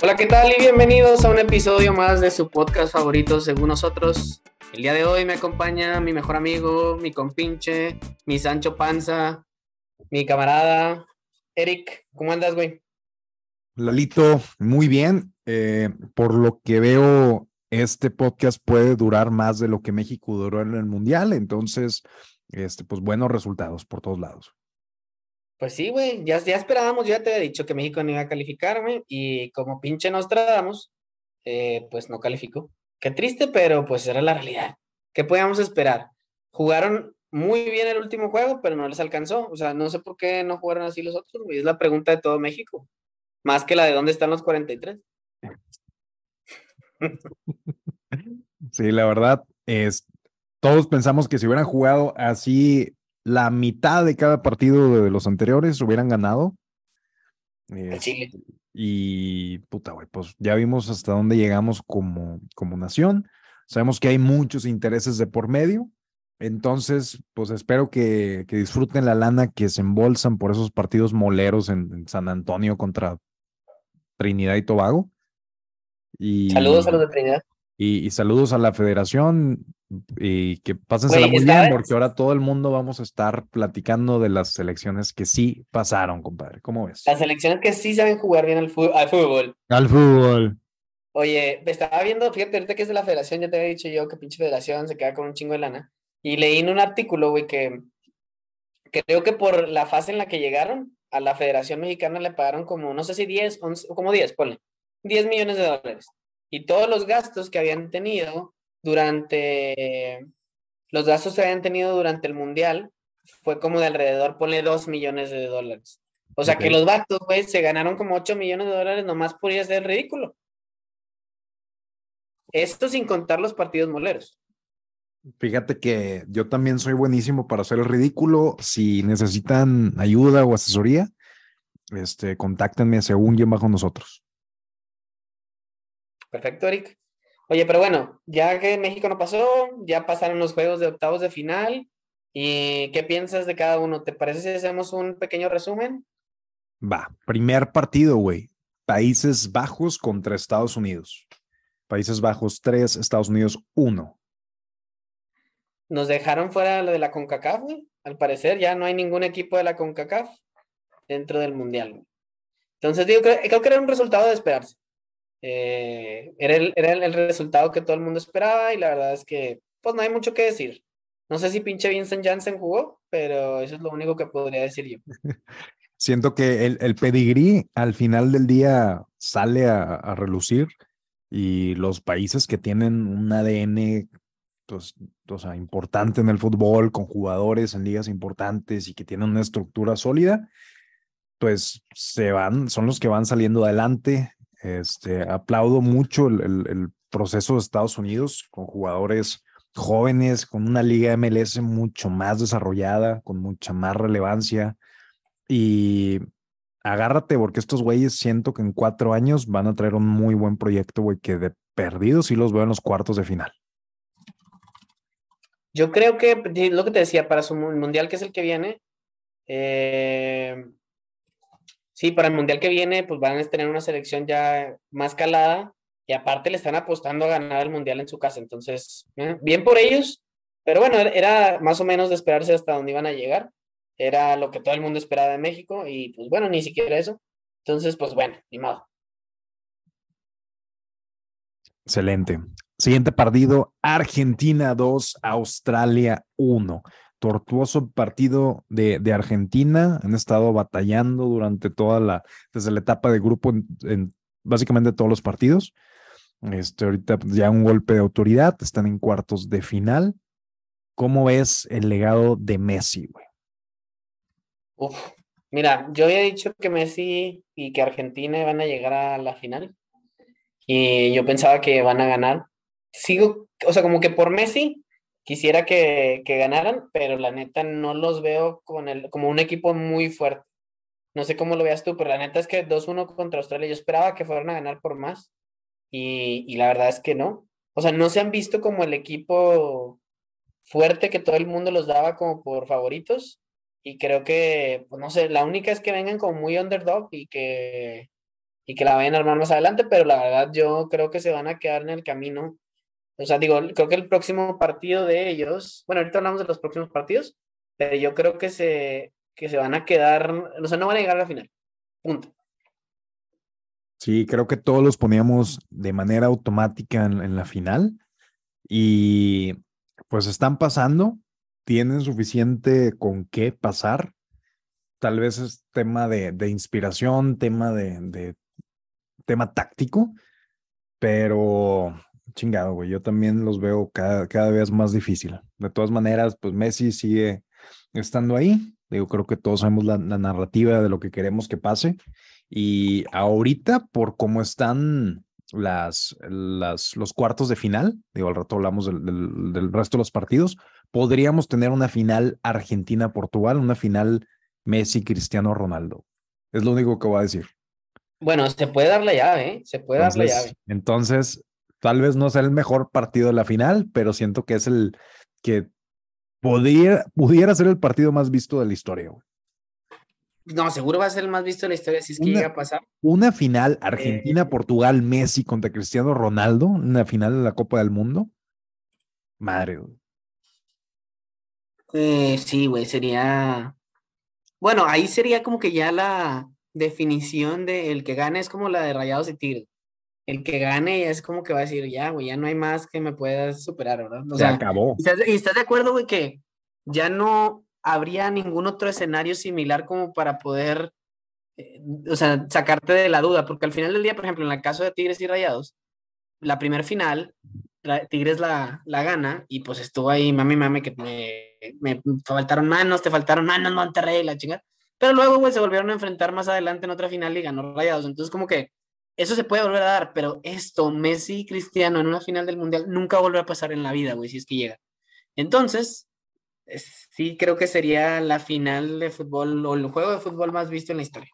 Hola, ¿qué tal? Y bienvenidos a un episodio más de su podcast favorito según nosotros. El día de hoy me acompaña mi mejor amigo, mi compinche, mi Sancho Panza, mi camarada, Eric. ¿Cómo andas, güey? Lalito, muy bien. Eh, por lo que veo, este podcast puede durar más de lo que México duró en el Mundial. Entonces, este, pues buenos resultados por todos lados. Pues sí, güey, ya, ya esperábamos, ya te había dicho que México no iba a calificarme y como pinche nos tratamos, eh, pues no calificó. Qué triste, pero pues era la realidad. ¿Qué podíamos esperar? Jugaron muy bien el último juego, pero no les alcanzó. O sea, no sé por qué no jugaron así los otros, güey. Es la pregunta de todo México. Más que la de dónde están los 43. Sí, la verdad es, todos pensamos que si hubieran jugado así la mitad de cada partido de los anteriores hubieran ganado. Chile. Y puta, güey, pues ya vimos hasta dónde llegamos como, como nación. Sabemos que hay muchos intereses de por medio. Entonces, pues espero que, que disfruten la lana que se embolsan por esos partidos moleros en, San Antonio contra Trinidad y Tobago. Y, saludos a los de Trinidad. Y, saludos a la federación y que pásensela muy bien porque ahora todo el mundo vamos a estar platicando de las selecciones que sí pasaron, compadre. ¿Cómo ves? Las selecciones que sí saben jugar bien al, fútbol. Al fútbol. Oye, me estaba viendo, fíjate, ahorita que es de la federación, ya te había dicho yo que pinche federación se queda con un chingo de lana. Y leí en un artículo, güey, que creo que por la fase en la que llegaron, a la Federación Mexicana le pagaron como, no sé si 10, 11, como 10, ponle, 10 millones de dólares y todos los gastos que habían tenido durante, los gastos que habían tenido durante el Mundial fue como de alrededor, ponle 2 millones de dólares. O sea que los vatos, güey, se ganaron como 8 millones de dólares nomás por ir a hacer ridículo. Esto sin contar los partidos moleros. Fíjate que yo también soy buenísimo para hacer el ridículo. Si necesitan ayuda o asesoría, este, contáctenme según yo bajo nosotros. Perfecto, Eric. Oye, pero bueno, ya que México no pasó, ya pasaron los juegos de octavos de final. ¿Y qué piensas de cada uno? ¿Te parece si hacemos un pequeño resumen? Va, primer partido, güey. Países Bajos contra Estados Unidos. Países Bajos 3, Estados Unidos 1. Nos dejaron fuera lo de la CONCACAF, güey. Al parecer ya no hay ningún equipo de la CONCACAF dentro del Mundial. Entonces digo, creo que era un resultado de esperarse. Eh, era, el, era el, resultado que todo el mundo esperaba y la verdad es que pues no hay mucho que decir. No sé si pinche Vincent Janssen jugó, pero eso es lo único que podría decir yo. Siento que el, el pedigrí al final del día sale a, relucir y los países que tienen un ADN pues, o sea, importante en el fútbol, con jugadores en ligas importantes y que tienen una estructura sólida, pues se van, son los que van saliendo adelante este, aplaudo mucho el, proceso de Estados Unidos con jugadores jóvenes, con una liga MLS mucho más desarrollada, con mucha más relevancia. Y agárrate porque estos güeyes siento que en cuatro años van a traer un muy buen proyecto, güey, que de perdidos sí los veo en los cuartos de final. Yo creo que lo que te decía, para su mundial, que es el que viene, eh, Sí, para el mundial que viene, pues van a tener una selección ya más calada y aparte le están apostando a ganar el mundial en su casa. Entonces, eh, bien por ellos, pero bueno, era más o menos de esperarse hasta dónde iban a llegar. Era lo que todo el mundo esperaba de México y pues bueno, ni siquiera eso. Entonces, pues bueno, ni modo. Excelente. Siguiente partido, Argentina 2, Australia 1 tortuoso partido de, Argentina. Han estado batallando durante toda la, desde la etapa de grupo en, básicamente todos los partidos. Este, ahorita pues, ya un golpe de autoridad, están en cuartos de final. ¿Cómo ves el legado de Messi? Uf, mira, yo había dicho que Messi y que Argentina van a llegar a la final. Y yo pensaba que van a ganar. Sigo, o sea, como que por Messi, quisiera que, ganaran, pero la neta no los veo con el, como un equipo muy fuerte. No sé cómo lo veas tú, pero la neta es que 2-1 contra Australia, yo esperaba que fueran a ganar por más y, la verdad es que no. O sea, no se han visto como el equipo fuerte que todo el mundo los daba como por favoritos y creo que, pues no sé, la única es que vengan como muy underdog y que, y que la vayan a armar más adelante, pero la verdad yo creo que se van a quedar en el camino. O sea, digo, creo que el próximo partido de ellos, bueno, ahorita hablamos de los próximos partidos, pero yo creo que se, que se van a quedar, o sea, no van a llegar a la final. Punto. Sí, creo que todos los poníamos de manera automática en, la final y pues están pasando, tienen suficiente con qué pasar. Tal vez es tema de, de inspiración, tema de, tema táctico, pero chingado, güey, yo también los veo cada, cada vez más difícil. De todas maneras, pues Messi sigue estando ahí. Digo, creo que todos sabemos la, narrativa de lo que queremos que pase. Y ahorita, por cómo están las, las, los cuartos de final, digo, al rato hablamos del, del, del resto de los partidos, podríamos tener una final Argentina-Portugal, una final Messi-Cristiano Ronaldo. Es lo único que voy a decir. Bueno, se puede dar la llave, ¿eh? Se puede dar la llave. Entonces, tal vez no sea el mejor partido de la final, pero siento que es el que podría, pudiera ser el partido más visto de la historia. No, seguro va a ser el más visto de la historia si es que llega a pasar. Una final eh, Argentina-Portugal, Messi contra Cristiano Ronaldo, una final de la Copa del Mundo. Madre, eh, sí, güey, sería. Bueno, ahí sería como que ya la, definición de el que gane es como la de Rayados y Tigres. El que gane es como que va a decir, ya, güey, ya no hay más que me puedas superar, ¿verdad? O Se acabó. ¿y estás, de acuerdo, güey, que ya no habría ningún otro escenario similar como para poder, eh, o sea, sacarte de la duda? Porque al final del día, por ejemplo, en el caso de Tigres y Rayados, la primer final, Tigres la, la gana y pues estuvo ahí, mami, mami, que me, me faltaron manos, te faltaron manos, Monterrey, la chingada. Pero luego, güey, se volvieron a enfrentar más adelante en otra final y ganó Rayados. Entonces, como que eso se puede volver a dar, pero esto, Messi y Cristiano en una final del Mundial, nunca volverá a pasar en la vida, güey, si es que llega. Entonces, sí creo que sería la final de fútbol o el juego de fútbol más visto en la historia.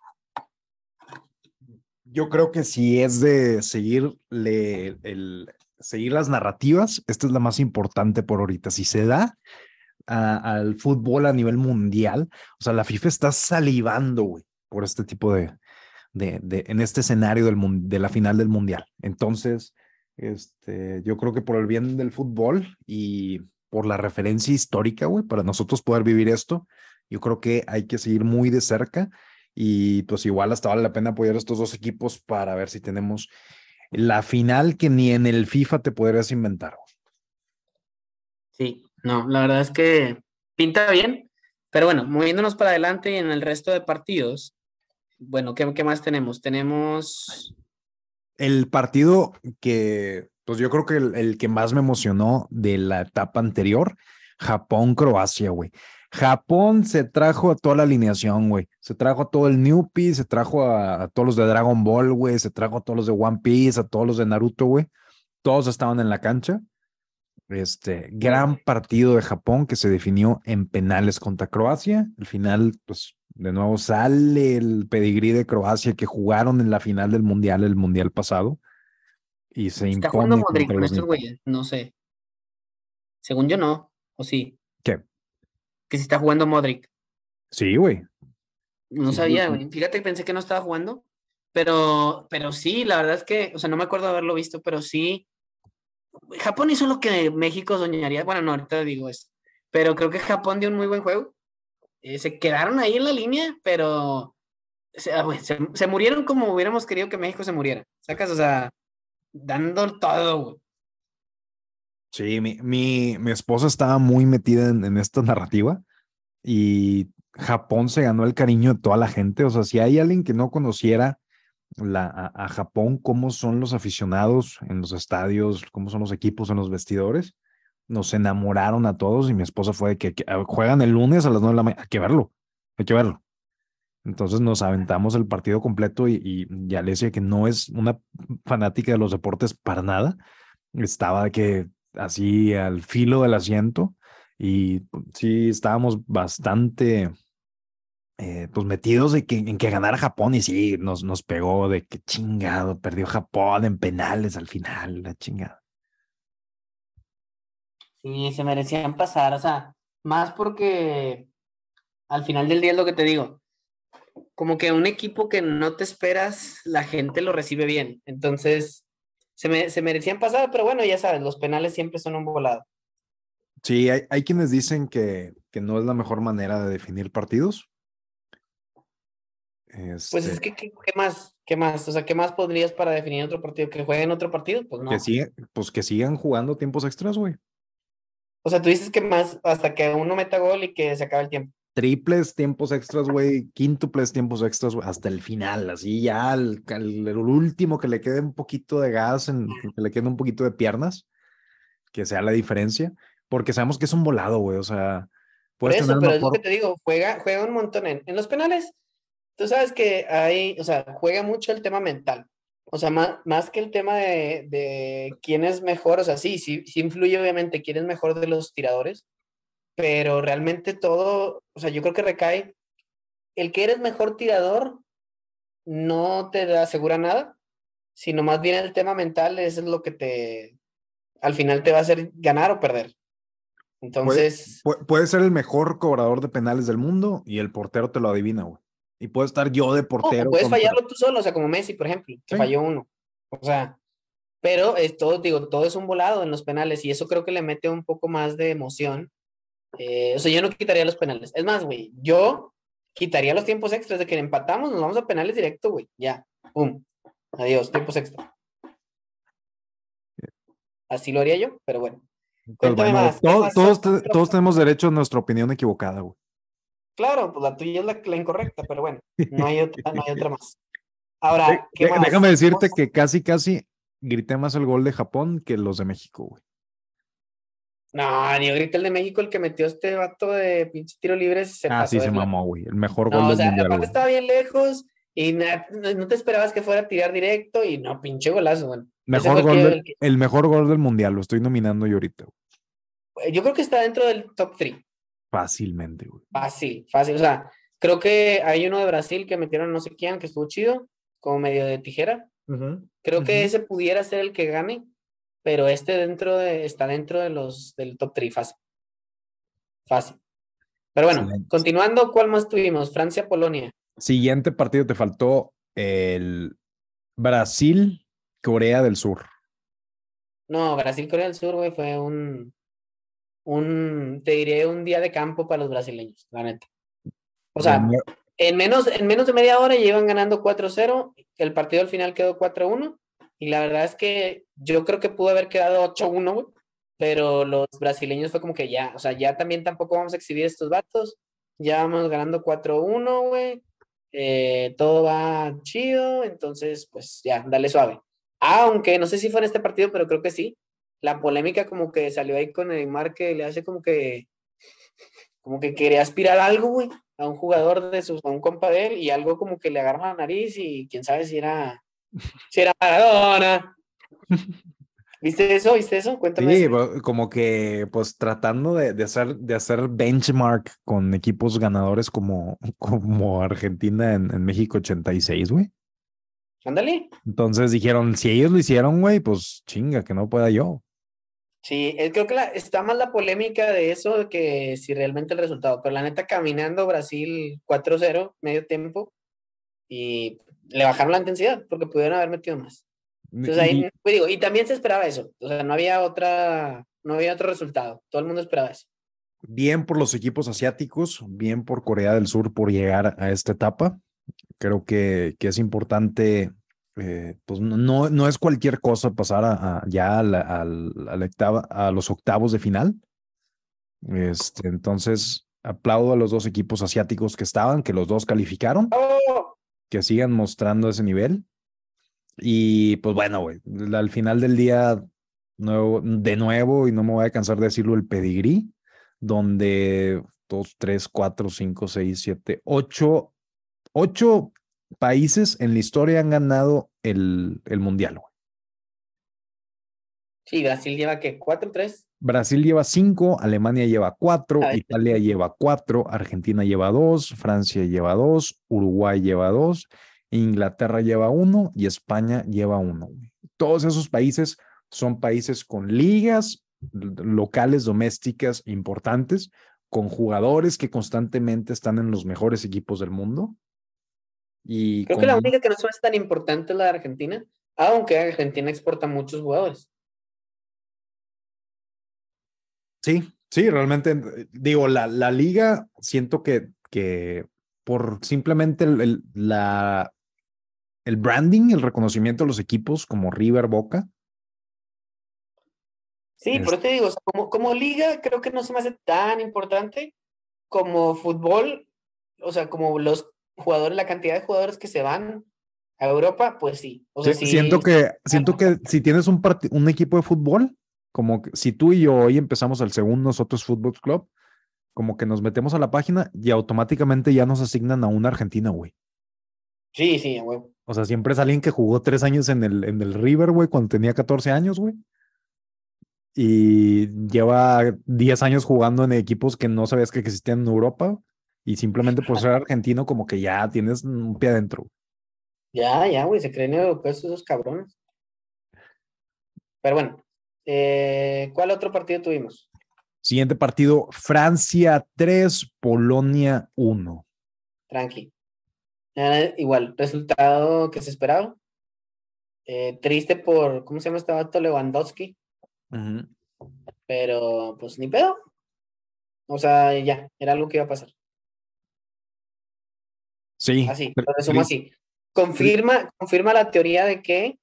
Yo creo que si es de seguirle el, seguir las narrativas, esta es la más importante por ahorita. Si se da, al fútbol a nivel mundial. O sea, la FIFA está salivando, güey, por este tipo de, de, de, en este escenario del, de la final del mundial. Entonces, este, yo creo que por el bien del fútbol y por la referencia histórica, güey, para nosotros poder vivir esto, yo creo que hay que seguir muy de cerca y pues igual hasta vale la pena apoyar a estos dos equipos para ver si tenemos la final que ni en el FIFA te podrías inventar. Sí, no, la verdad es que pinta bien, pero bueno, moviéndonos para adelante y en el resto de partidos, bueno, ¿qué, qué más tenemos? Tenemos... El partido que, pues yo creo que el, que más me emocionó de la etapa anterior, Japón-Croacia, güey. Japón se trajo a toda la alineación, güey. Se trajo a todo el Newpie, se trajo a, a, todos los de Dragon Ball, güey. Se trajo a todos los de One Piece, a todos los de Naruto, güey. Todos estaban en la cancha. Este gran partido de Japón que se definió en penales contra Croacia. Al final, pues de nuevo sale el pedigrí de Croacia que jugaron en la final del mundial, el mundial pasado. Y se ¿Está jugando Modric con estos güeyes? No sé. Según yo, no. ¿O sí? ¿Qué? Que se está jugando Modric. Sí, güey. No sabía, güey. Fíjate, pensé que no estaba jugando. Pero, pero sí, la verdad es que, o sea, no me acuerdo de haberlo visto, pero sí Japón hizo lo que México soñaría. Bueno, no, ahorita digo eso. Pero creo que Japón dio un muy buen juego. Eh, se quedaron ahí en la línea, pero ah, se, murieron como hubiéramos querido que México se muriera. Sacas, o sea, dando todo, Sí, mi, mi, mi, esposa estaba muy metida en, en, esta narrativa y Japón se ganó el cariño de toda la gente. O sea, si hay alguien que no conociera la, a, Japón, cómo son los aficionados en los estadios, cómo son los equipos en los vestidores. Nos enamoraron a todos y mi esposa fue de que, ah, juegan el lunes a las nueve de la mañana. Hay que verlo, hay que verlo. Entonces nos aventamos el partido completo y, y, y Alesia, que no es una fanática de los deportes para nada, estaba que así al filo del asiento y sí estábamos bastante eh, pues metidos de que, en que ganara Japón y sí, nos, nos pegó de que chingado, perdió Japón en penales al final, la chingada. Sí, se merecían pasar, o sea, más porque al final del día es lo que te digo. como que un equipo que no te esperas, la gente lo recibe bien. Entonces, se, me, se merecían pasar, pero bueno, ya sabes, los penales siempre son un volado. Sí, hay, hay quienes dicen que, que no es la mejor manera de definir partidos. Pues es Este, que, ¿qué, qué más? ¿Qué más? O sea, ¿qué más podrías para definir otro partido? ¿Que jueguen otro partido? Pues no. que pues que sigan jugando tiempos extras, güey. O sea, tú dices que más hasta que uno meta gol y que se acabe el tiempo. Triples tiempos extras, güey. Quíntuples tiempos extras, güey, hasta el final, así ya al, al- el último que le quede un poquito de gas, en, que le quede un poquito de piernas, que sea la diferencia, porque sabemos que es un volado, güey. O sea, Por puedes eso, tener pero es lo mejor- que te digo, juega, juega un montón en, en los penales. Tú sabes que hay, o sea, juega mucho el tema mental. O sea, más, más que el tema de, de quién es mejor, o sea, sí, sí, sí influye obviamente quién es mejor de los tiradores, pero realmente todo, o sea, yo creo que recae, el que eres mejor tirador no te da- asegura nada, sino más bien el tema mental, eso es lo que te, al final te va a hacer ganar o perder. Entonces, Pu- puede ser el mejor cobrador de penales del mundo y el portero te lo adivina, güey. Y puedo estar yo de o portero. puedes contra- fallarlo tú solo, o sea, como Messi, por ejemplo, que Sí. falló uno. O sea, pero es todo, digo, todo es un volado en los penales y eso creo que le mete un poco más de emoción. Eh, o sea, yo no quitaría los penales. Es más, güey, yo quitaría los tiempos extras de que empatamos, nos vamos a penales directo, güey. Ya, pum. Adiós, tiempos extra. Así lo haría yo, pero bueno. Bueno, más, todos, todos tenemos derecho a nuestra opinión equivocada, güey. Claro, pues la tuya es la, la incorrecta, pero bueno, no hay otra, no hay otra más. Ahora, ¿qué más? Déjame decirte que casi, casi grité más el gol de Japón que los de México, güey. No, ni grita el de México, el que metió este vato de pinche tiro libre. Se Ah, pasó sí, se lanza. mamó, güey. El mejor No, gol o del sea, mundial, aparte güey. estaba bien lejos y na- no, te esperabas que fuera a tirar directo y no, pinche golazo, güey. Mejor gol que- del- el que- el mejor gol del mundial, lo estoy nominando yo ahorita. güey. Yo creo que está dentro del top 3. Fácilmente, güey. Fácil, fácil. O sea, creo que hay uno de Brasil que metieron no sé quién, que estuvo chido, como medio de tijera. Creo que ese pudiera ser el que gane, pero este dentro de, está dentro de los del top 3, fácil. Fácil. Pero bueno, Excelente. continuando, ¿cuál más tuvimos? Francia-Polonia. Siguiente partido te faltó el Brasil-Corea del Sur. No, Brasil-Corea del Sur, güey, fue un, un, te diré, un día de campo para los brasileños, la neta. O sea, en menos, en menos de media hora ya iban ganando 4-0, el partido al final quedó 4-1, y la verdad es que yo creo que pudo haber quedado 8-1, güey, pero los brasileños fue como que ya, o sea, ya también tampoco vamos a exhibir estos vatos, ya vamos ganando 4-1, güey, eh, todo va chido, entonces, pues ya, dale suave. Aunque no sé si fue en este partido, pero creo que sí. La polémica como que salió ahí con Neymar que le hace como que como que quería aspirar a algo, güey, a un jugador de sus, a un compa de él, y algo como que le agarra la nariz y quién sabe si era, si era Maradona. ¿Viste eso? ¿Viste eso? Cuéntame. Sí, eso. bo- como que pues tratando de, de hacer, de hacer benchmark con equipos ganadores como, como Argentina en, en México 86, güey. Ándale. Entonces dijeron, si ellos lo hicieron, güey, pues chinga, que no pueda yo. Sí, creo que la- está más la polémica de eso que si realmente el resultado, pero la neta caminando Brasil 4-0, medio tiempo, y le bajaron la intensidad porque pudieron haber metido más. Entonces ahí, Y- pues, digo, y también se esperaba eso, o sea, no había otra, no había otro resultado, todo el mundo esperaba eso. bien por los equipos asiáticos, bien por Corea del Sur por llegar a esta etapa. Creo que, que es importante, eh, pues no- no, es cualquier cosa pasar a, a- ya a, la- al- a la octava- a los octavos de final. Este, entonces, aplaudo a los dos equipos asiáticos que estaban, que los dos calificaron, ¡Oh! que sigan mostrando ese nivel. Y pues bueno, güey, al final del día, nuevo, de nuevo, y no me voy a cansar de decirlo, el pedigrí, donde dos, tres, cuatro, cinco, seis, siete, ocho, ocho países en la historia han ganado el, el mundial. güey. Sí, Brasil lleva que 4-3. Brasil lleva cinco, Alemania lleva cuatro, Ay. Italia lleva cuatro, Argentina lleva dos, Francia lleva dos, Uruguay lleva dos, Inglaterra lleva uno y España lleva uno. güey. Todos esos países son países con ligas locales, domésticas importantes, con jugadores que constantemente están en los mejores equipos del mundo. Y Creo que la única que no es tan importante es la de Argentina, aunque Argentina exporta muchos jugadores. Sí, sí, realmente, digo, la, la liga, siento que, que por simplemente el, la, el branding, el reconocimiento de los equipos como River Boca. Sí, por eso te digo, como, como liga creo que no se me hace tan importante como fútbol, o sea, como los jugadores, la cantidad de jugadores que se van a Europa, pues sí. O sea, siento que, siento que si tienes un, un equipo de fútbol, como si tú y yo hoy empezamos el segundo nosotros Fútbol Club, como que nos metemos a la página y automáticamente ya nos asignan a una Argentina, güey. Sí, sí, güey. O sea, siempre es alguien que jugó tres años en el, en el River, güey, cuando tenía 14 años, güey. Y lleva 10 años jugando en equipos que no sabías que existían en Europa. Y simplemente por ser argentino, como que ya tienes un pie adentro. Ya, ya, güey, se creen europeos esos cabrones. Pero bueno, eh, ¿Cuál otro partido tuvimos? Siguiente partido, Francia 3, Polonia 1. Tranqui. igual, resultado que se esperaba. Eh, triste por, ¿cómo se llama este vato? Lewandowski. Pero, pues ni pedo. O sea, ya, era algo que iba a pasar. Sí. Así, lo resumo así. Confirma, confirma la teoría de que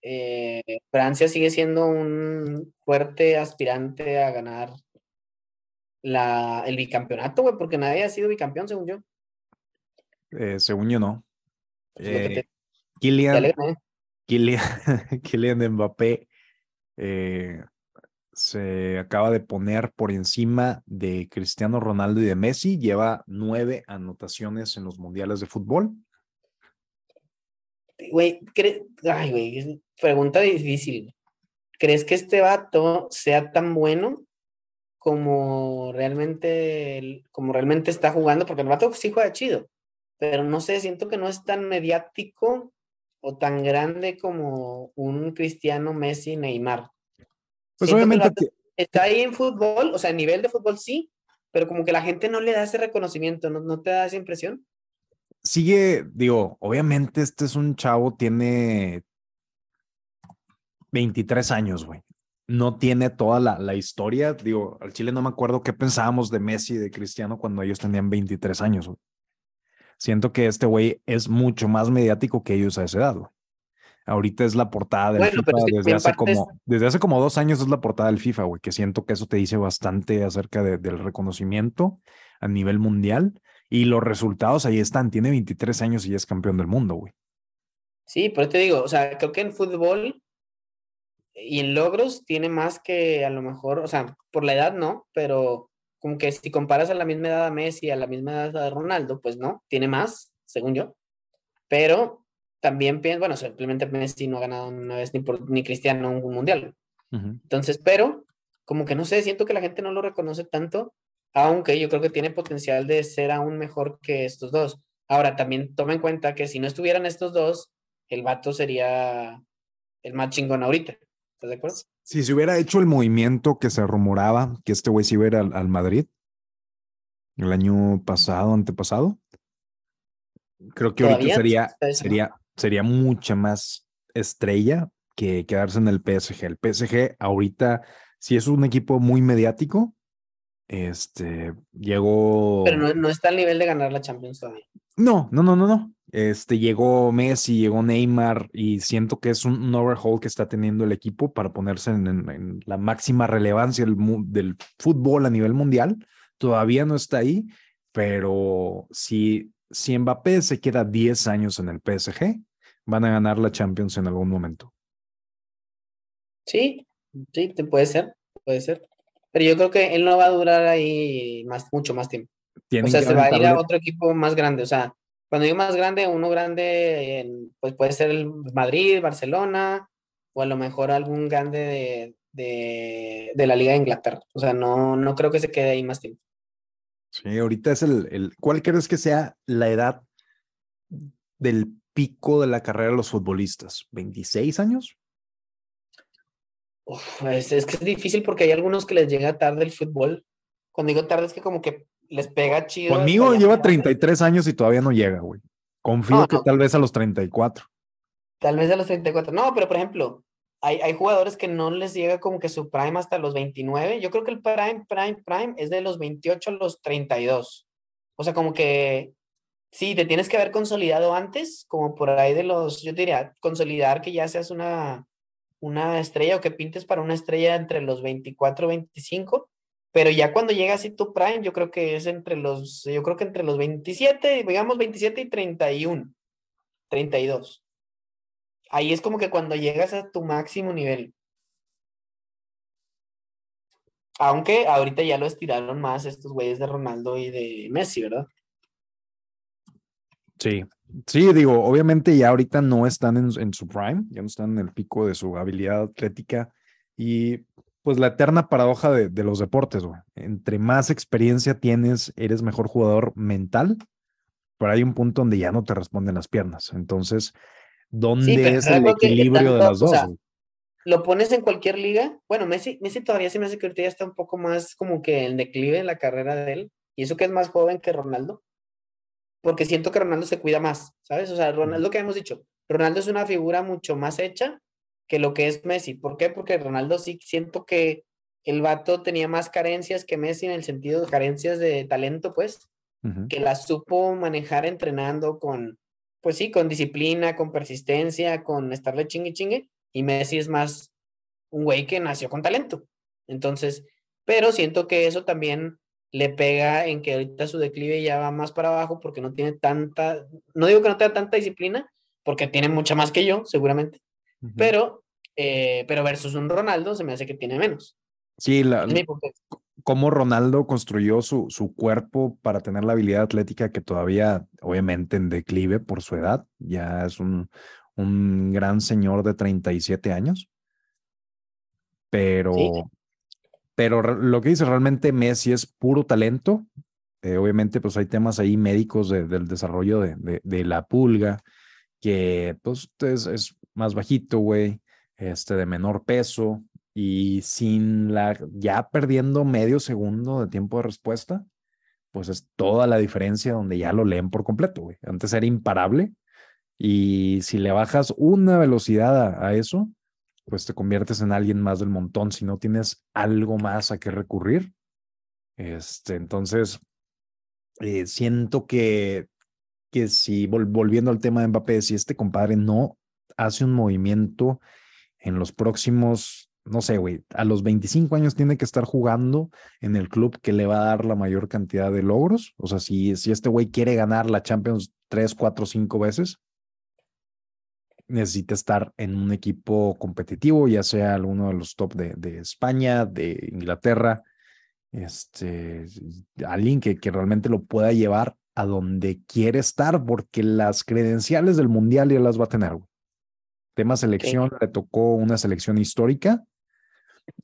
eh, Francia sigue siendo un fuerte aspirante a ganar la, el bicampeonato, güey, porque nadie ha sido bicampeón, según yo. Eh, según yo, no. Eh, Kylian, Kylian, Mbappé se acaba de poner por encima de Cristiano Ronaldo y de Messi. Lleva nueve anotaciones en los mundiales de fútbol. Güey, ay, güey, pregunta difícil. ¿Crees que este vato sea tan bueno como realmente, como realmente está jugando? Porque el vato sí juega chido, pero no sé, siento que no es tan mediático o tan grande como un Cristiano Messi Neymar. Pues obviamente está ahí en fútbol, o sea, a nivel de fútbol sí, pero como que la gente no le da ese reconocimiento, ¿no, no te da esa impresión? sigue, digo, obviamente este es un chavo, tiene 23 años, güey. No tiene toda la, la, historia. Digo, al Chile no me acuerdo qué pensábamos de Messi y de Cristiano cuando ellos tenían 23 años, güey. Siento que este güey es mucho más mediático que ellos a esa edad, güey. Ahorita es la portada del FIFA desde hace como desde hace como dos años es la portada del FIFA, güey, que siento que eso te dice bastante acerca del reconocimiento a nivel mundial y los resultados ahí están. Tiene 23 años y es campeón del mundo, güey. Sí, pero te digo, o sea, creo que en fútbol y en logros tiene más que a lo mejor, o sea, por la edad no, pero como que si comparas a la misma edad a Messi, a la misma edad a Ronaldo, pues no, tiene más, según yo. Pero también pienso, bueno, simplemente Messi no ha ganado una vez ni, por, ni Cristiano un mundial. Entonces, pero como que no sé, siento que la gente no lo reconoce tanto aunque yo creo que tiene potencial de ser aún mejor que estos dos. Ahora, también toma en cuenta que si no estuvieran estos dos, el vato sería el más chingón ahorita. ¿Estás de acuerdo? Si se hubiera hecho el movimiento que se rumoraba, que este güey se iba a ir al, Madrid el año pasado, antepasado, creo que ahorita sería, sería, sería mucha más estrella que quedarse en el PSG. El PSG ahorita, si es un equipo muy mediático, este, llegó. Pero no, está al nivel de ganar la Champions todavía. No, no, no, no, no. Este, llegó Messi, llegó Neymar y siento que es un, overhaul que está teniendo el equipo para ponerse en, la máxima relevancia del, del, fútbol a nivel mundial. Todavía no está ahí, pero si, si Mbappé se queda 10 años en el PSG, van a ganar la Champions en algún momento. Sí, sí, puede ser, puede ser. Pero yo creo que él no va a durar ahí más, mucho más tiempo. o sea, se va a ir a otro equipo más grande. O sea, cuando digo más grande, uno grande, pues puede ser el Madrid, Barcelona, o a lo mejor algún grande de, de, la Liga de Inglaterra. O sea, no, no creo que se quede ahí más tiempo. Sí, ahorita es el, el. ¿Cuál crees que sea la edad del pico de la carrera de los futbolistas? ¿26 años? es, que es difícil porque hay algunos que les llega tarde el fútbol. Cuando digo tarde es que como que les pega chido. Conmigo lleva 33 años y todavía no llega, güey. Confío que tal vez a los 34. Tal vez a los 34. No, pero por ejemplo, hay, hay jugadores que no les llega como que su prime hasta los 29. Yo creo que el prime, prime, prime es de los 28 a los 32. O sea, como que sí, te tienes que haber consolidado antes, como por ahí de los, yo diría, consolidar que ya seas una, una estrella o que pintes para una estrella entre los 24 y 25. Pero ya cuando llega así tu prime, yo creo que es entre los, yo creo que entre los 27, digamos 27 y 31, 32 ahí es como que cuando llegas a tu máximo nivel. Aunque ahorita ya lo estiraron más estos güeyes de Ronaldo y de Messi, ¿verdad? Sí, sí, digo, obviamente ya ahorita no están en, su prime, ya no están en el pico de su habilidad atlética y pues la eterna paradoja de, de los deportes, güey. Entre más experiencia tienes, eres mejor jugador mental, pero hay un punto donde ya no te responden las piernas. Entonces, ¿Dónde es el equilibrio de las dos? lo pones en cualquier liga. Bueno, Messi, Messi todavía se me hace que ahorita ya está un poco más como que en declive en la carrera de él. Y eso que es más joven que Ronaldo. Porque siento que Ronaldo se cuida más, ¿sabes? O sea, Ronaldo que hemos dicho, Ronaldo es una figura mucho más hecha que lo que es Messi. ¿Por qué? Porque Ronaldo sí siento que el vato tenía más carencias que Messi en el sentido de carencias de talento, pues, que las supo manejar entrenando con, pues sí, con disciplina, con persistencia, con estarle chingue chingue. Y Messi es más un güey que nació con talento. Entonces, pero siento que eso también le pega en que ahorita su declive ya va más para abajo porque no tiene tanta, no digo que no tenga tanta disciplina, porque tiene mucha más que yo, seguramente, pero, eh, pero versus un Ronaldo se me hace que tiene menos. Sí, la, cómo Ronaldo construyó su, su cuerpo para tener la habilidad atlética que todavía, obviamente, en declive por su edad. Ya es un, un gran señor de 37 años. Pero, pero lo que dice realmente Messi es puro talento. Eh, obviamente, pues hay temas ahí médicos del desarrollo de, de, la pulga, que pues es, más bajito, güey, este, de menor peso, y sin la, ya perdiendo medio segundo de tiempo de respuesta, pues es toda la diferencia donde ya lo leen por completo, güey. Antes era imparable y si le bajas una velocidad a, eso, pues te conviertes en alguien más del montón si no tienes algo más a que recurrir. Este, entonces, eh, siento que, que si volviendo al tema de Mbappé, si este compadre no hace un movimiento en los próximos no sé, güey, a los 25 años tiene que estar jugando en el club que le va a dar la mayor cantidad de logros. O sea, si, si este güey quiere ganar la Champions 3, 4, 5 veces, necesita estar en un equipo competitivo, ya sea alguno de los top de, de España, de Inglaterra, este, alguien que, que realmente lo pueda llevar a donde quiere estar, porque las credenciales del mundial ya las va a tener. Güey. Tema selección, le tocó una selección histórica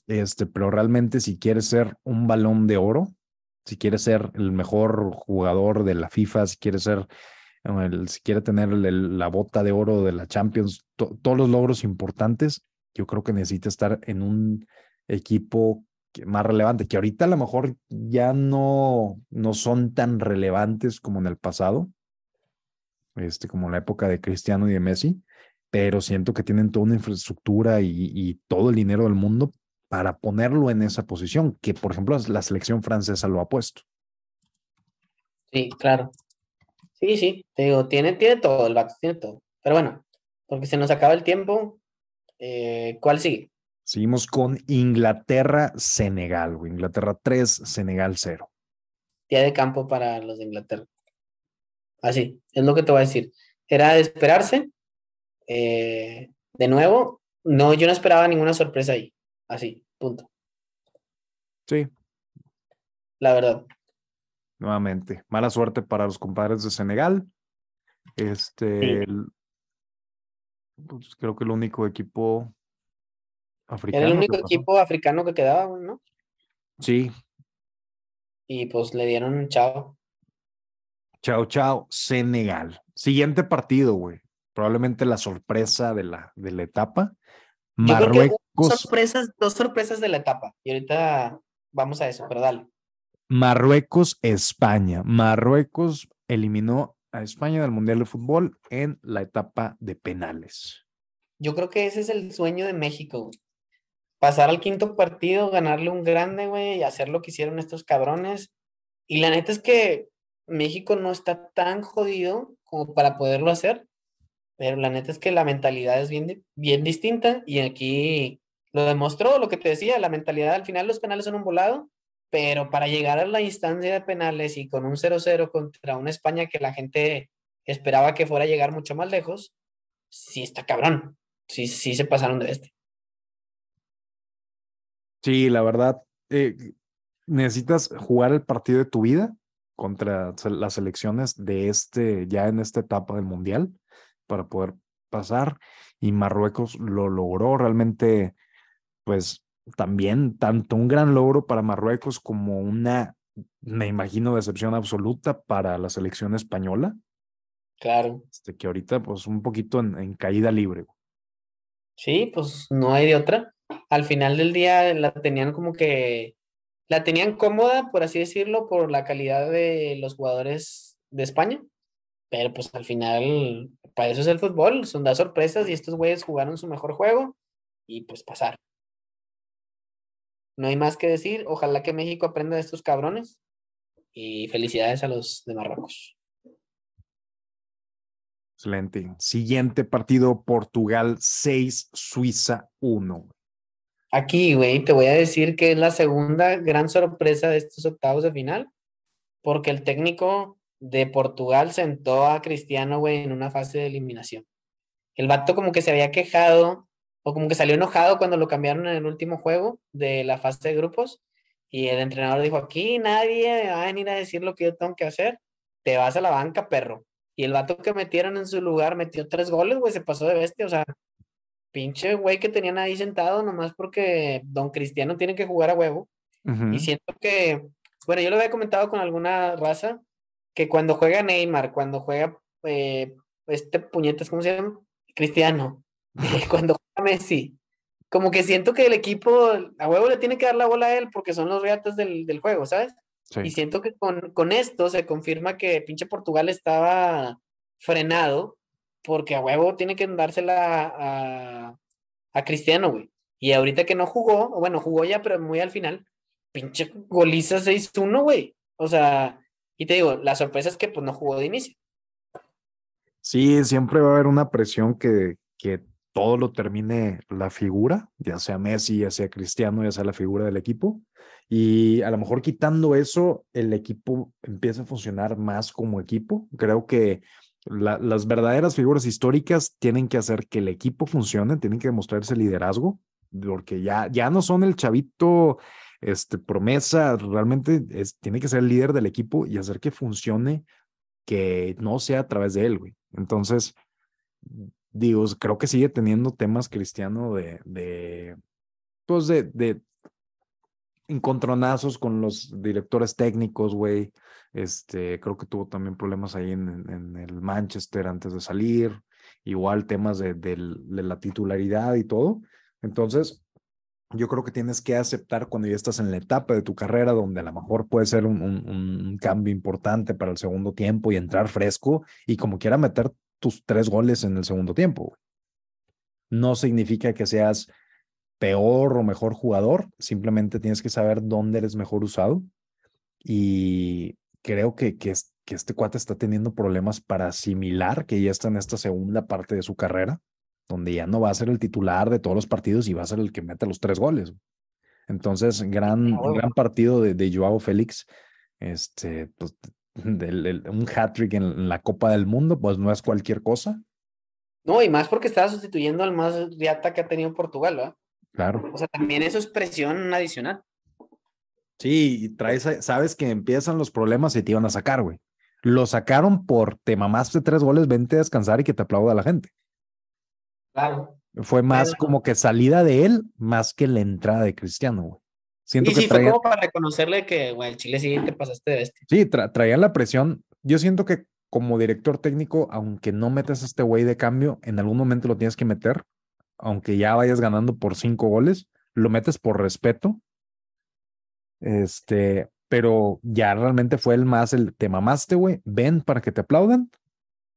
este, pero realmente si quieres ser un balón de oro, si quieres ser el mejor jugador de la FIFA, si quieres ser, el, si quiere tener la bota de oro de la Champions, todos los logros importantes, yo creo que necesita estar en un equipo más relevante, que ahorita a lo mejor ya no, no son tan relevantes como en el pasado, este, como en la época de Cristiano y de Messi, pero siento que tienen toda una infraestructura y, y todo el dinero del mundo para ponerlo en esa posición, que por ejemplo la selección francesa lo ha puesto. Sí, claro. Sí, sí, te digo, tiene, tiene todo, el Bax tiene todo. Pero bueno, porque se nos acaba el tiempo, eh, ¿cuál sigue? Seguimos con Inglaterra-Senegal, Inglaterra 3, Senegal 0. Día de campo para los de Inglaterra. Así, es lo que te voy a decir. Era de esperarse. Eh, de nuevo, no, yo no esperaba ninguna sorpresa ahí. Así, punto. Sí. La verdad. Nuevamente, mala suerte para los compadres de Senegal. Este, pues, creo que el único equipo africano. Era el único equipo africano que quedaba, ¿no? Sí. Y pues le dieron un chao. Chao, chao, Senegal. Siguiente partido, güey. Probablemente la sorpresa de la, de la etapa. Marruecos. Dos sorpresas, dos sorpresas de la etapa. Y ahorita vamos a eso, pero dale. Marruecos, España. Marruecos eliminó a España del Mundial de Fútbol en la etapa de penales. Yo creo que ese es el sueño de México, Pasar al quinto partido, ganarle un grande, güey, y hacer lo que hicieron estos cabrones. Y la neta es que México no está tan jodido como para poderlo hacer, pero la neta es que la mentalidad es bien, bien distinta y aquí lo demostró lo que te decía, la mentalidad al final los penales son un volado, pero para llegar a la instancia de penales y con un 0-0 contra una España que la gente esperaba que fuera a llegar mucho más lejos, sí está cabrón, sí, sí se pasaron de este. Sí, la verdad, eh, necesitas jugar el partido de tu vida contra las elecciones de este, ya en esta etapa del Mundial, para poder pasar. Y Marruecos lo logró realmente, pues también tanto un gran logro para Marruecos como una, me imagino, decepción absoluta para la selección española. Claro. Este, que ahorita, pues, un poquito en, caída libre. Sí, pues no hay de otra. Al final del día la tenían como que, la tenían cómoda, por así decirlo, por la calidad de los jugadores de España. Pero pues al final, para eso es el fútbol, son das sorpresas y estos güeyes jugaron su mejor juego y pues pasar. No hay más que decir. Ojalá que México aprenda de estos cabrones. Y felicidades a los de Marruecos. Excelente. Siguiente partido, Portugal 6, Suiza 1. Aquí, güey, te voy a decir que es la segunda gran sorpresa de estos octavos de final, porque el técnico de Portugal sentó a Cristiano, güey, en una fase de eliminación. El vato como que se había quejado o como que salió enojado cuando lo cambiaron en el último juego de la fase de grupos y el entrenador dijo, aquí nadie va a venir a decir lo que yo tengo que hacer, te vas a la banca, perro. Y el vato que metieron en su lugar metió tres goles, güey, se pasó de bestia, o sea, pinche güey que tenían ahí sentado nomás porque don Cristiano tiene que jugar a huevo. Y siento que, bueno, yo lo había comentado con alguna raza, que cuando juega Neymar, cuando juega eh, este puñetas, ¿cómo se llama? Cristiano, cuando juega Messi, como que siento que el equipo a huevo le tiene que dar la bola a él porque son los reatas del, del juego, ¿sabes? Y siento que con, con, esto se confirma que pinche Portugal estaba frenado porque a huevo tiene que dársela a, a Cristiano, güey. Y ahorita que no jugó, bueno, jugó ya, pero muy al final, pinche goliza 6-1, güey. O sea, y te digo, la sorpresa es que pues no jugó de inicio. Sí, siempre va a haber una presión que, que todo lo termine la figura, ya sea Messi, ya sea Cristiano, ya sea la figura del equipo. Y a lo mejor quitando eso, el equipo empieza a funcionar más como equipo. Creo que las verdaderas figuras históricas tienen que hacer que el equipo funcione, tienen que demostrarse liderazgo, porque ya, ya no son el chavito este, promesa, realmente tiene que ser el líder del equipo y hacer que funcione, que no sea a través de él, güey. Entonces, digo, creo que sigue teniendo temas cristiano de, de pues de, de encontronazos con los directores técnicos, güey. Este, creo que tuvo también problemas ahí en, en el Manchester antes de salir. Igual temas de, de, la titularidad y todo. Entonces, yo creo que tienes que aceptar cuando ya estás en la etapa de tu carrera donde a lo mejor puede ser un, un, un cambio importante para el segundo tiempo y entrar fresco y como quiera meter tus tres goles en el segundo tiempo. No significa que seas peor o mejor jugador, simplemente tienes que saber dónde eres mejor usado. Y creo que, que, que este cuate está teniendo problemas para asimilar que ya está en esta segunda parte de su carrera, donde ya no va a ser el titular de todos los partidos y va a ser el que mete los tres goles. Entonces, gran, gran partido de, de Joao Félix. Este, pues, un hat-trick en la Copa del Mundo, pues no es cualquier cosa. No, y más porque estaba sustituyendo al más riata que ha tenido Portugal, ¿verdad? Claro. O sea, también eso es presión adicional. Sí, y traes, sabes que empiezan los problemas y te iban a sacar, güey. Lo sacaron por te mamaste tres goles, vente a descansar y que te aplauda la gente. Claro. Fue más como que salida de él, más que la entrada de Cristiano, güey. Siento y que sí, fue como para reconocerle que, güey, el Chile sí te pasaste de bestia. Sí, traían la presión. Yo siento que como director técnico, aunque no metas a este güey de cambio, en algún momento lo tienes que meter, aunque ya vayas ganando por cinco goles, lo metes por respeto. Este, pero ya realmente fue el más el te mamaste, güey, ven para que te aplaudan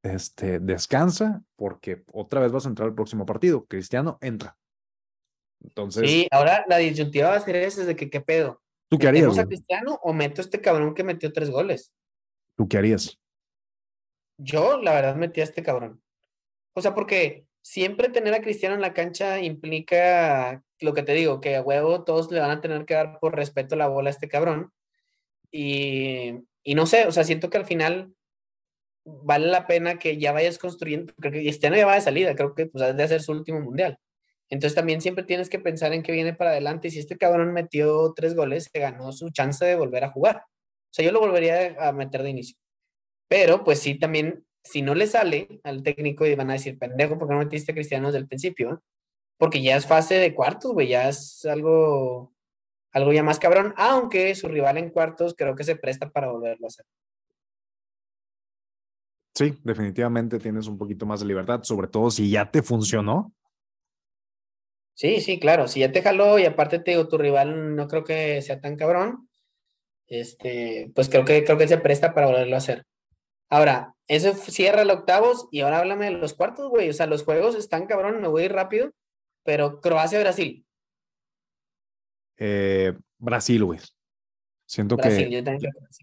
este, descansa porque otra vez vas a entrar al próximo partido. Cristiano entra. Entonces. Sí, ahora la disyuntiva va a ser esa, de que qué pedo. ¿Tú qué harías? a Cristiano o meto a este cabrón que metió tres goles? ¿Tú qué harías? Yo, la verdad, metí a este cabrón. O sea, porque siempre tener a Cristiano en la cancha implica lo que te digo, que a huevo todos le van a tener que dar por respeto la bola a este cabrón. Y, y no sé, o sea, siento que al final vale la pena que ya vayas construyendo, porque Cristiano ya va de salida, creo que pues de hacer su último mundial. Entonces también siempre tienes que pensar en qué viene para adelante. Y si este cabrón metió tres goles, se ganó su chance de volver a jugar. O sea, yo lo volvería a meter de inicio. Pero pues sí, también, si no le sale al técnico y van a decir, pendejo, porque no metiste a Cristiano desde el principio? Porque ya es fase de cuartos, güey, ya es algo, algo ya más cabrón, aunque su rival en cuartos creo que se presta para volverlo a hacer. Sí, definitivamente tienes un poquito más de libertad, sobre todo si ya te funcionó. Sí, sí, claro, si ya te jaló y aparte te digo, tu rival no creo que sea tan cabrón, este, pues creo que, creo que se presta para volverlo a hacer. Ahora, eso cierra el octavos y ahora háblame de los cuartos, güey. O sea, los juegos están cabrón, me voy a ir rápido, pero Croacia-Brasil. Eh, Brasil, güey. Siento que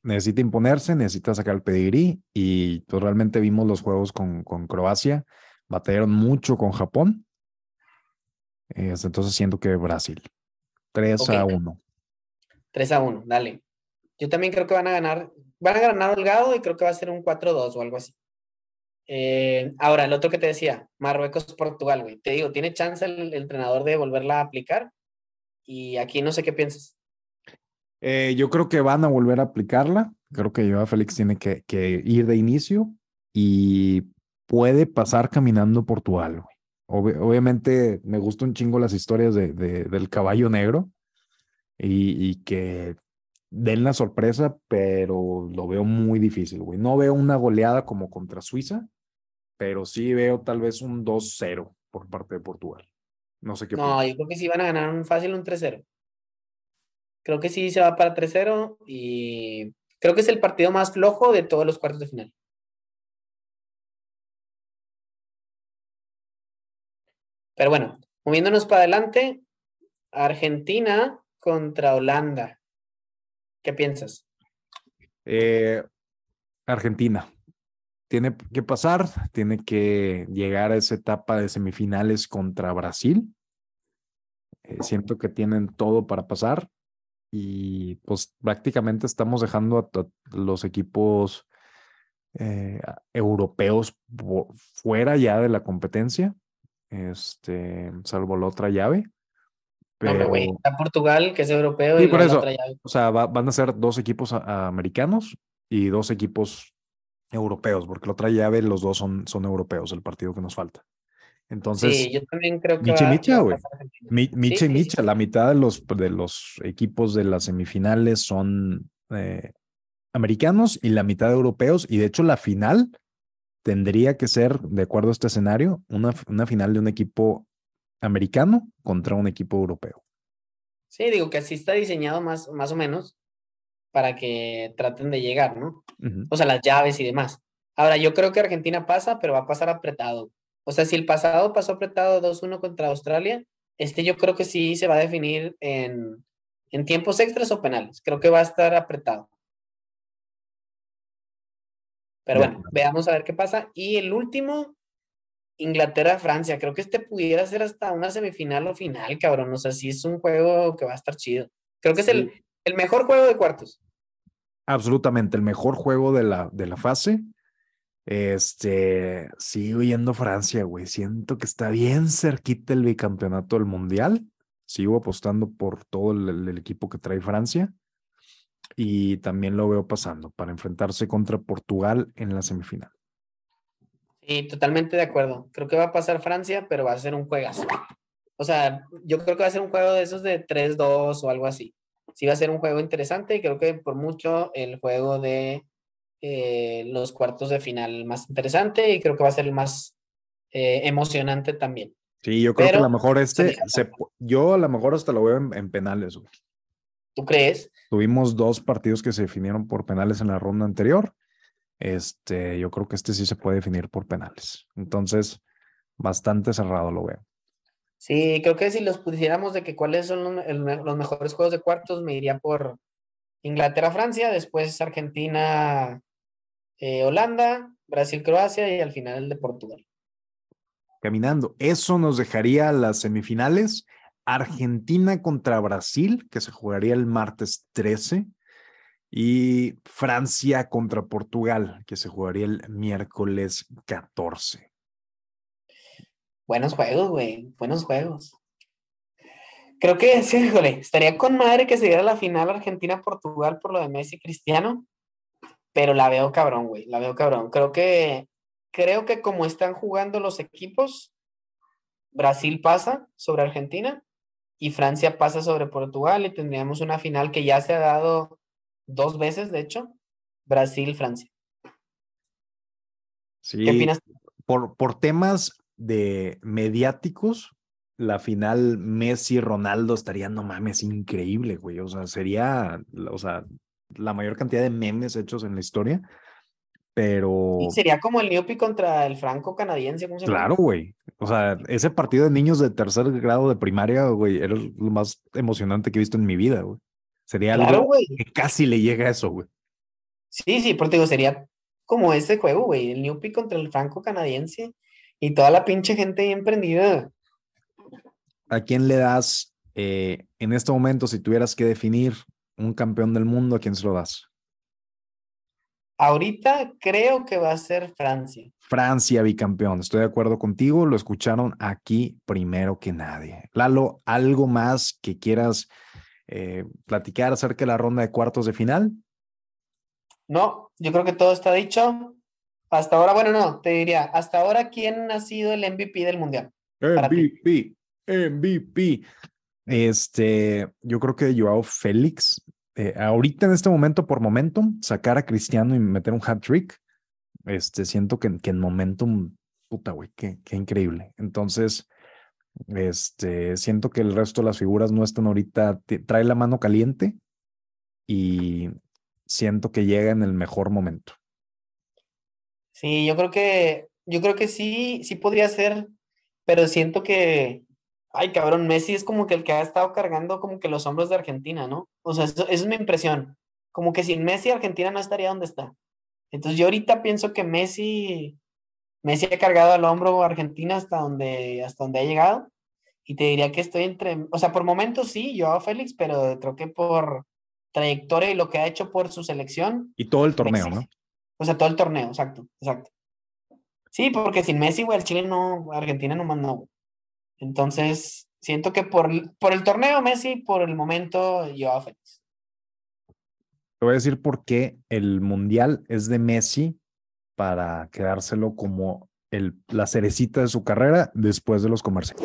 necesita imponerse, necesita sacar el pedigrí y pues realmente vimos los juegos con, con Croacia, batallaron mucho con Japón. Entonces siento que Brasil. 3 a 1. 3 a 1, dale. Yo también creo que van a ganar, van a ganar holgado y creo que va a ser un 4-2 o algo así. Eh, ahora, el otro que te decía, Marruecos-Portugal, güey. Te digo, ¿tiene chance el, entrenador de volverla a aplicar? Y aquí no sé qué piensas. Eh, yo creo que van a volver a aplicarla. Creo que Joao Félix tiene que, ir de inicio y puede pasar caminando Portugal. Obviamente me gustan un chingo las historias de, del caballo negro y, y, que den la sorpresa, pero lo veo muy difícil, güey. No veo una goleada como contra Suiza, pero sí veo tal vez un 2-0 por parte de Portugal. No sé qué. No, yo creo que sí van a ganar un fácil un 3-0. Creo que sí se va para 3-0 y creo que es el partido más flojo de todos los cuartos de final. Pero bueno, moviéndonos para adelante, Argentina contra Holanda. ¿Qué piensas? Eh, Argentina. Tiene que pasar, tiene que llegar a esa etapa de semifinales contra Brasil. Eh, siento que tienen todo para pasar y pues prácticamente estamos dejando a, los equipos eh, europeos fuera ya de la competencia, este, salvo la otra llave. Pero... güey, está Portugal, que es europeo. y por eso, otra llave. o sea, van a ser dos equipos americanos y dos equipos europeos, porque la otra llave los dos son, son europeos, el partido que nos falta. Entonces, sí, yo también creo que. Micha Micha, güey. Micha y Micha, la mitad de los, de los equipos de las semifinales son eh, americanos y la mitad europeos. Y de hecho, la final tendría que ser, de acuerdo a este escenario, una, una final de un equipo americano contra un equipo europeo. Sí, digo que así está diseñado más, más o menos para que traten de llegar, ¿no? O sea, las llaves y demás. Ahora, yo creo que Argentina pasa, pero va a pasar apretado. O sea, si el pasado pasó apretado 2-1 contra Australia, este yo creo que sí se va a definir en, en tiempos extras o penales. Creo que va a estar apretado. Pero bueno, veamos a ver qué pasa. Y el último, Inglaterra-Francia. Creo que este pudiera ser hasta una semifinal o final, cabrón. O sea, sí es un juego que va a estar chido. Creo que es el, el, mejor juego de cuartos. Absolutamente, el mejor juego de la, de la fase. Este, sigo yendo Francia, güey. Siento que está bien cerquita el bicampeonato del mundial. Sigo apostando por todo el, equipo que trae Francia. Y también lo veo pasando para enfrentarse contra Portugal en la semifinal. Sí, totalmente de acuerdo. Creo que va a pasar Francia, pero va a ser un juegazo. O sea, yo creo que va a ser un juego de esos de 3-2 o algo así. Sí va a ser un juego interesante y creo que por mucho el juego de eh, los cuartos de final más interesante y creo que va a ser el más eh, emocionante también. Sí, yo creo que a lo mejor este, yo a lo mejor hasta lo veo en, penales. ¿Tú crees? Tuvimos dos partidos que se definieron por penales en la ronda anterior este, yo creo que este sí se puede definir por penales. Entonces, bastante cerrado lo veo. Sí, creo que si los pusiéramos de que cuáles son los, los mejores juegos de cuartos, me iría por Inglaterra-Francia, después Argentina, eh, Brasil-Croacia y al final el de Portugal. Caminando. Eso nos dejaría las semifinales. Argentina contra Brasil, que se jugaría el martes 13, y Francia contra Portugal, que se jugaría el miércoles 14. Buenos juegos, güey, buenos juegos. Creo que, sí, híjole, estaría con madre que se diera la final Argentina-Portugal por lo de Messi Cristiano, pero la veo cabrón, güey, la veo cabrón. Creo que, creo que como están jugando los equipos, Brasil pasa sobre Argentina y Francia pasa sobre Portugal y tendríamos una final que ya se ha dado dos veces, de hecho, Brasil-Francia. Sí, ¿Qué opinas? Por, por temas de mediáticos, la final Messi-Ronaldo estaría, no mames, increíble, güey. O sea, sería, o sea, la mayor cantidad de memes hechos en la historia, pero... Y sería como el Newpi contra el franco canadiense. claro, güey. O sea, ese partido de niños de tercer grado de primaria, güey, era lo más emocionante que he visto en mi vida, güey. Sería algo que casi le llega a eso, güey. Sí, sí, porque digo, sería como ese juego, güey, el Newpi contra el franco canadiense y toda la pinche gente ahí emprendida. ¿A quién le das eh, en este momento, si tuvieras que definir un campeón del mundo, a quién se lo das? Ahorita creo que va a ser Francia. Francia bicampeón, estoy de acuerdo contigo, lo escucharon aquí primero que nadie. Lalo, ¿algo más que quieras eh, platicar acerca de la ronda de cuartos de final? No, yo creo que todo está dicho. Hasta ahora, bueno, no, te diría, hasta ahora, ¿quién ha sido el MVP del Mundial? MVP, MVP. Este, yo creo que Joao Félix, eh, ahorita en este momento, por momentum, sacar a Cristiano y meter un hat trick, este, siento que, que en momentum, puta, güey, qué, increíble. Entonces, este, siento que el resto de las figuras no están ahorita, trae la mano caliente y siento que llega en el mejor momento. Sí, yo creo que, yo creo que sí, sí podría ser, pero siento que, ay cabrón, Messi es como que el que ha estado cargando como que los hombros de Argentina, ¿no? O sea, eso, es mi impresión. Como que sin Messi Argentina no estaría donde está. Entonces yo ahorita pienso que Messi, Messi ha cargado al hombro Argentina hasta donde, hasta donde ha llegado. Y te diría que estoy entre, o sea, por momentos sí, yo a Félix, pero creo que por trayectoria y lo que ha hecho por su selección. Y todo el torneo, ¿no? O sea, todo el torneo, exacto, exacto. Sí, porque sin Messi, güey, el Chile no, Argentina no mandó. Entonces, siento que por, por el torneo Messi, por el momento, yo a Félix. Te voy a decir por qué el Mundial es de Messi para quedárselo como el, la cerecita de su carrera después de los comerciales.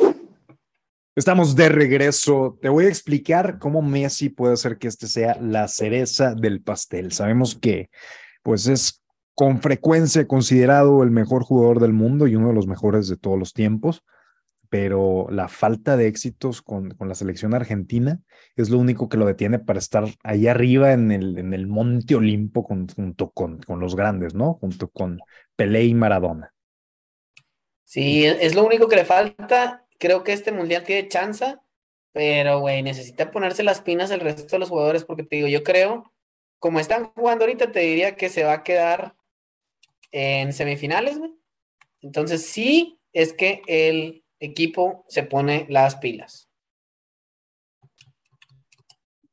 Estamos de regreso. Te voy a explicar cómo Messi puede hacer que este sea la cereza del pastel. Sabemos que pues es con frecuencia considerado el mejor jugador del mundo y uno de los mejores de todos los tiempos, pero la falta de éxitos con, con la selección argentina es lo único que lo detiene para estar ahí arriba en el, en el Monte Olimpo junto con, con los grandes, ¿no? Junto con Pelé y Maradona. Sí, es lo único que le falta creo que este mundial tiene chance, pero, güey, necesita ponerse las pinas el resto de los jugadores, porque te digo, yo creo, como están jugando ahorita, te diría que se va a quedar en semifinales, güey. Entonces, sí, es que el equipo se pone las pilas.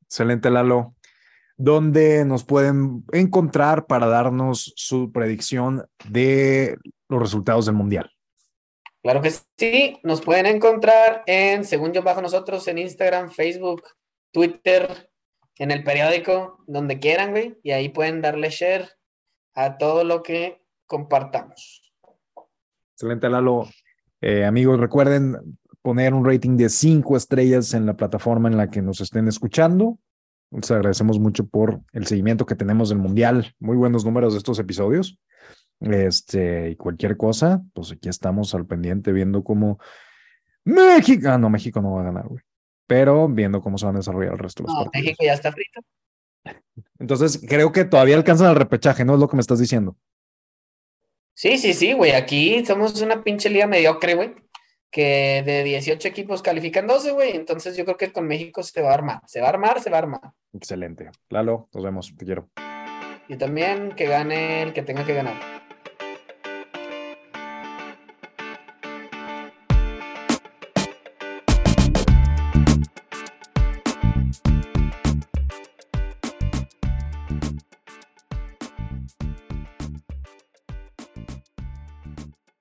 Excelente, Lalo. ¿Dónde nos pueden encontrar para darnos su predicción de los resultados del Mundial? Claro que sí, nos pueden encontrar en Según Yo Bajo Nosotros en Instagram, Facebook, Twitter, en el periódico, donde quieran, güey, y ahí pueden darle share a todo lo que compartamos. Excelente, Lalo. Eh, amigos, recuerden poner un rating de cinco estrellas en la plataforma en la que nos estén escuchando. Les agradecemos mucho por el seguimiento que tenemos del Mundial. Muy buenos números de estos episodios. Este, y cualquier cosa, pues aquí estamos al pendiente viendo cómo México, ah, no, México no va a ganar, güey. Pero viendo cómo se van a desarrollar el resto de los no, México ya está frito. Entonces, creo que todavía alcanzan el repechaje, ¿no? Es lo que me estás diciendo. Sí, sí, sí, güey. Aquí somos una pinche liga mediocre, güey. Que de 18 equipos califican 12, güey. Entonces yo creo que con México se va a armar. Se va a armar, se va a armar. Excelente. Lalo, nos vemos. Te quiero. Y también que gane el que tenga que ganar.